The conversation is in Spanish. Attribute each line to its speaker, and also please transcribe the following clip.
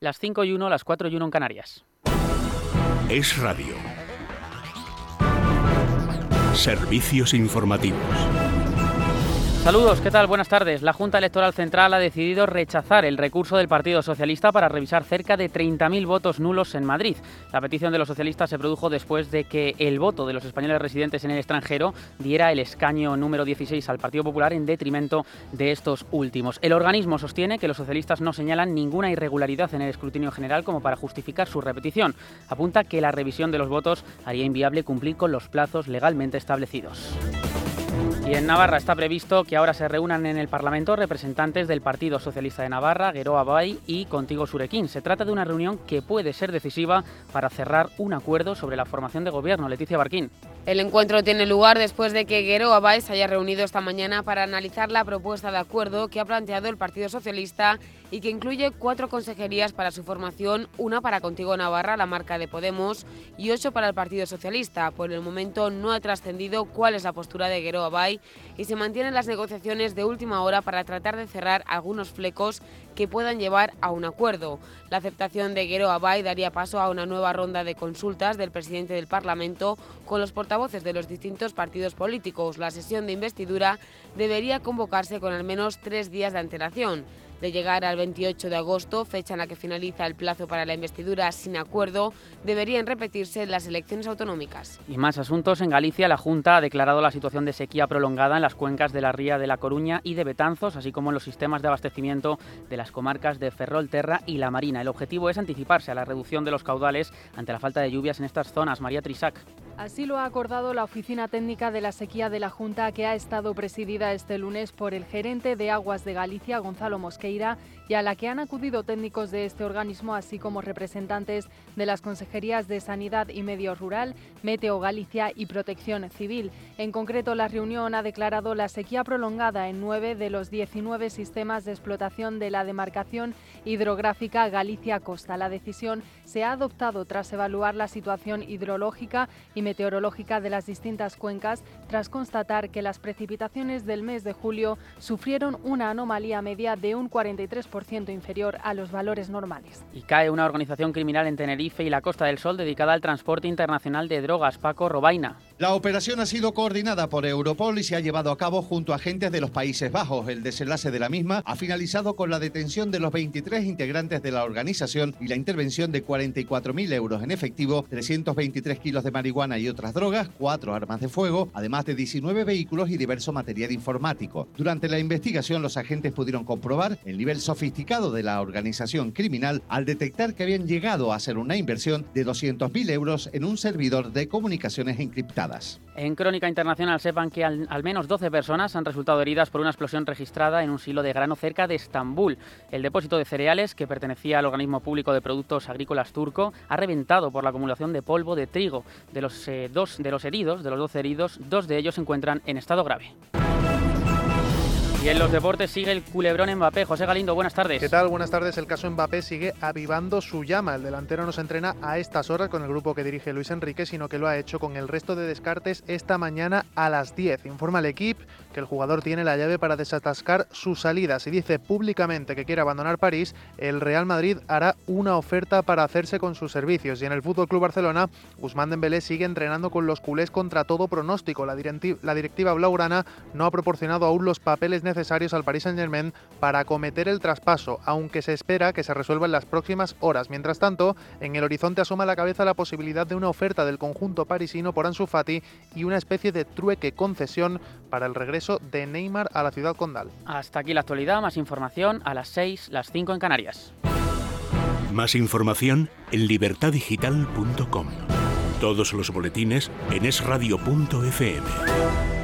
Speaker 1: Las 5 y 1, las 4 y 1 en Canarias.
Speaker 2: Es radio. Servicios informativos.
Speaker 1: Saludos, ¿qué tal? Buenas tardes. La Junta Electoral Central ha decidido rechazar el recurso del Partido Socialista para revisar cerca de 30.000 votos nulos en Madrid. La petición de los socialistas se produjo después de que el voto de los españoles residentes en el extranjero diera el escaño número 16 al Partido Popular en detrimento de estos últimos. El organismo sostiene que los socialistas no señalan ninguna irregularidad en el escrutinio general como para justificar su repetición. Apunta que la revisión de los votos haría inviable cumplir con los plazos legalmente establecidos. Y en Navarra está previsto que ahora se reúnan en el Parlamento representantes del Partido Socialista de Navarra, Geroa Bay y Contigo Surequín. Se trata de una reunión que puede ser decisiva para cerrar un acuerdo sobre la formación de gobierno. Leticia Barquín.
Speaker 3: El encuentro tiene lugar después de que Guero Abáez se haya reunido esta mañana para analizar la propuesta de acuerdo que ha planteado el Partido Socialista y que incluye cuatro consejerías para su formación, una para Contigo Navarra, la marca de Podemos, y ocho para el Partido Socialista. Por el momento no ha trascendido cuál es la postura de Guero Abay y se mantienen las negociaciones de última hora para tratar de cerrar algunos flecos que puedan llevar a un acuerdo. La aceptación de Guero Abay daría paso a una nueva ronda de consultas del presidente del Parlamento con los portavoces de los distintos partidos políticos. La sesión de investidura debería convocarse con al menos tres días de antelación de llegar al 28 de agosto, fecha en la que finaliza el plazo para la investidura sin acuerdo, deberían repetirse las elecciones autonómicas.
Speaker 1: Y más asuntos. En Galicia, la Junta ha declarado la situación de sequía prolongada en las cuencas de la Ría de la Coruña y de Betanzos, así como en los sistemas de abastecimiento de las comarcas de Ferrolterra y La Marina. El objetivo es anticiparse a la reducción de los caudales ante la falta de lluvias en estas zonas. María Trisac.
Speaker 4: Así lo ha acordado la Oficina Técnica de la Sequía de la Junta, que ha estado presidida este lunes por el gerente de Aguas de Galicia, Gonzalo Mosqueira, y a la que han acudido técnicos de este organismo, así como representantes de las consejerías de Sanidad y Medio Rural, Meteo Galicia y Protección Civil. En concreto, la reunión ha declarado la sequía prolongada en nueve de los 19 sistemas de explotación de la demarcación hidrográfica Galicia-Costa. La decisión se ha adoptado tras evaluar la situación hidrológica y meteorológica de las distintas cuencas, tras constatar que las precipitaciones del mes de julio sufrieron una anomalía media de un 43% inferior a los valores normales.
Speaker 1: Y cae una organización criminal en Tenerife y la Costa del Sol dedicada al transporte internacional de drogas. Paco Robaina.
Speaker 5: La operación ha sido coordinada por Europol y se ha llevado a cabo junto a agentes de los Países Bajos. El desenlace de la misma ha finalizado con la detención de los 23 integrantes de la organización y la intervención de 44.000 euros en efectivo, 323 kilos de marihuana y otras drogas, cuatro armas de fuego, además de 19 vehículos y diverso material informático. Durante la investigación, los agentes pudieron comprobar el nivel sofisticado de la organización criminal al detectar que habían llegado a hacer una inversión de 200.000 euros en un servidor de comunicaciones encriptadas.
Speaker 1: En Crónica Internacional sepan que al, menos 12 personas han resultado heridas por una explosión registrada en un silo de grano cerca de Estambul. El depósito de cereales, que pertenecía al organismo público de productos agrícolas turco, ha reventado por la acumulación de polvo de trigo. De los, eh, dos, de los de los 12 heridos, dos de ellos se encuentran en estado grave. Y en los deportes sigue el culebrón Mbappé. José Galindo, buenas tardes.
Speaker 6: ¿Qué tal? Buenas tardes. El caso Mbappé sigue avivando su llama. El delantero no se entrena a estas horas con el grupo que dirige Luis Enrique, sino que lo ha hecho con el resto de descartes esta mañana a las 10. Informa el equipo que el jugador tiene la llave para desatascar sus salidas y dice públicamente que quiere abandonar París, el Real Madrid hará una oferta para hacerse con sus servicios. Y en el Fútbol Club Barcelona, Guzmán Dembélé sigue entrenando con los culés contra todo pronóstico. La, directiva, la directiva blaugrana no ha proporcionado aún los papeles necesarios al Paris Saint-Germain para acometer el traspaso, aunque se espera que se resuelva en las próximas horas. Mientras tanto, en el horizonte asoma la cabeza la posibilidad de una oferta del conjunto parisino por Ansu Fati y una especie de trueque concesión para el regreso de Neymar a la ciudad condal.
Speaker 1: Hasta aquí la actualidad, más información a las 6, las 5 en Canarias.
Speaker 2: Más información en libertadigital.com. Todos los boletines en esradio.fm.